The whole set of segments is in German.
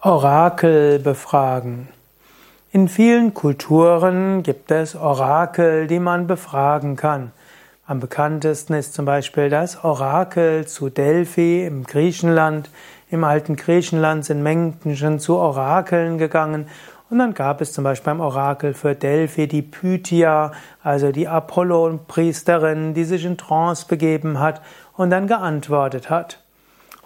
Orakel befragen. In vielen Kulturen gibt es Orakel, die man befragen kann. Am bekanntesten ist zum Beispiel das Orakel zu Delphi im Griechenland. Im alten Griechenland sind Menschen zu Orakeln gegangen. Und dann gab es zum Beispiel beim Orakel für Delphi die Pythia, also die Apollon-Priesterin, die sich in Trance begeben hat und dann geantwortet hat.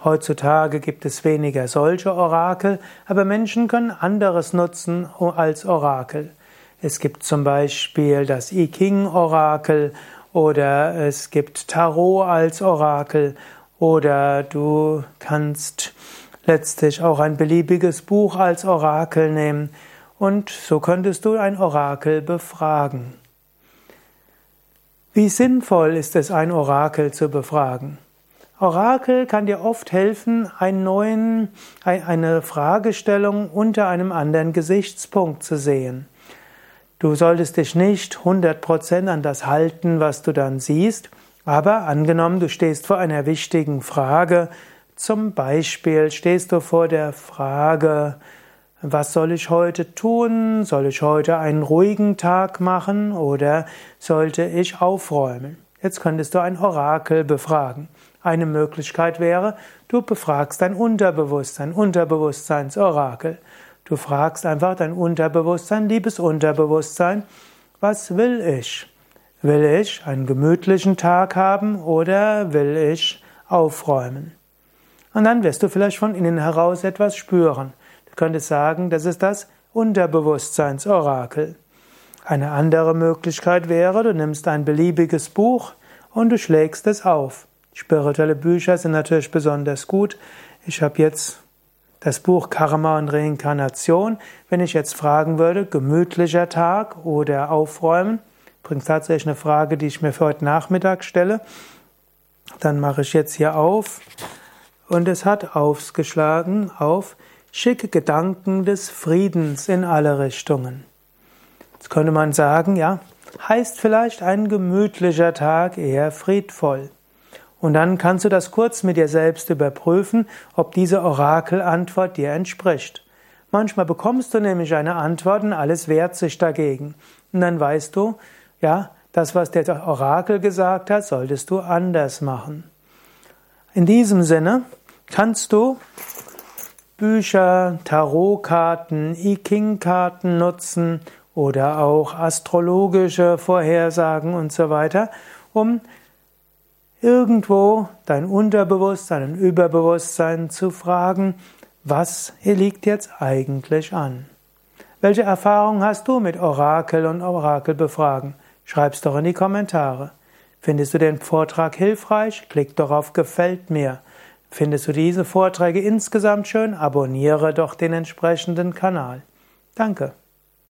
Heutzutage gibt es weniger solche Orakel, aber Menschen können anderes nutzen als Orakel. Es gibt zum Beispiel das I Ching Orakel oder es gibt Tarot als Orakel oder du kannst letztlich auch ein beliebiges Buch als Orakel nehmen und so könntest du ein Orakel befragen. Wie sinnvoll ist es, ein Orakel zu befragen? Orakel kann dir oft helfen, neuen, eine Fragestellung unter einem anderen Gesichtspunkt zu sehen. Du solltest dich nicht 100% an das halten, was du dann siehst, aber angenommen, du stehst vor einer wichtigen Frage, zum Beispiel stehst du vor der Frage, was soll ich heute tun? Soll ich heute einen ruhigen Tag machen oder sollte ich aufräumen? Jetzt könntest du ein Orakel befragen. Eine Möglichkeit wäre, du befragst dein Unterbewusstsein, Unterbewusstseinsorakel. Du fragst einfach dein Unterbewusstsein, liebes Unterbewusstsein, was will ich? Will ich einen gemütlichen Tag haben oder will ich aufräumen? Und dann wirst du vielleicht von innen heraus etwas spüren. Du könntest sagen, das ist das Unterbewusstseinsorakel. Eine andere Möglichkeit wäre, du nimmst ein beliebiges Buch und du schlägst es auf. Spirituelle Bücher sind natürlich besonders gut. Ich habe jetzt das Buch Karma und Reinkarnation. Wenn ich jetzt fragen würde, gemütlicher Tag oder aufräumen, bringt tatsächlich eine Frage, die ich mir für heute Nachmittag stelle. Dann mache ich jetzt hier auf und es hat aufgeschlagen auf schicke Gedanken des Friedens in alle Richtungen. Jetzt könnte man sagen, ja, heißt vielleicht ein gemütlicher Tag eher friedvoll. Und dann kannst du das kurz mit dir selbst überprüfen, ob diese Orakelantwort dir entspricht. Manchmal bekommst du nämlich eine Antwort und alles wehrt sich dagegen. Und dann weißt du, ja, das, was der Orakel gesagt hat, solltest du anders machen. In diesem Sinne kannst du Bücher, Tarotkarten, I Ching-Karten nutzen oder auch astrologische Vorhersagen und so weiter, um irgendwo dein Unterbewusstsein und Überbewusstsein zu fragen, was liegt jetzt eigentlich an? Welche Erfahrung hast du mit Orakel und Orakelbefragen? Schreib's doch in die Kommentare. Findest du den Vortrag hilfreich? Klick doch auf Gefällt mir. Findest du diese Vorträge insgesamt schön? Abonniere doch den entsprechenden Kanal. Danke.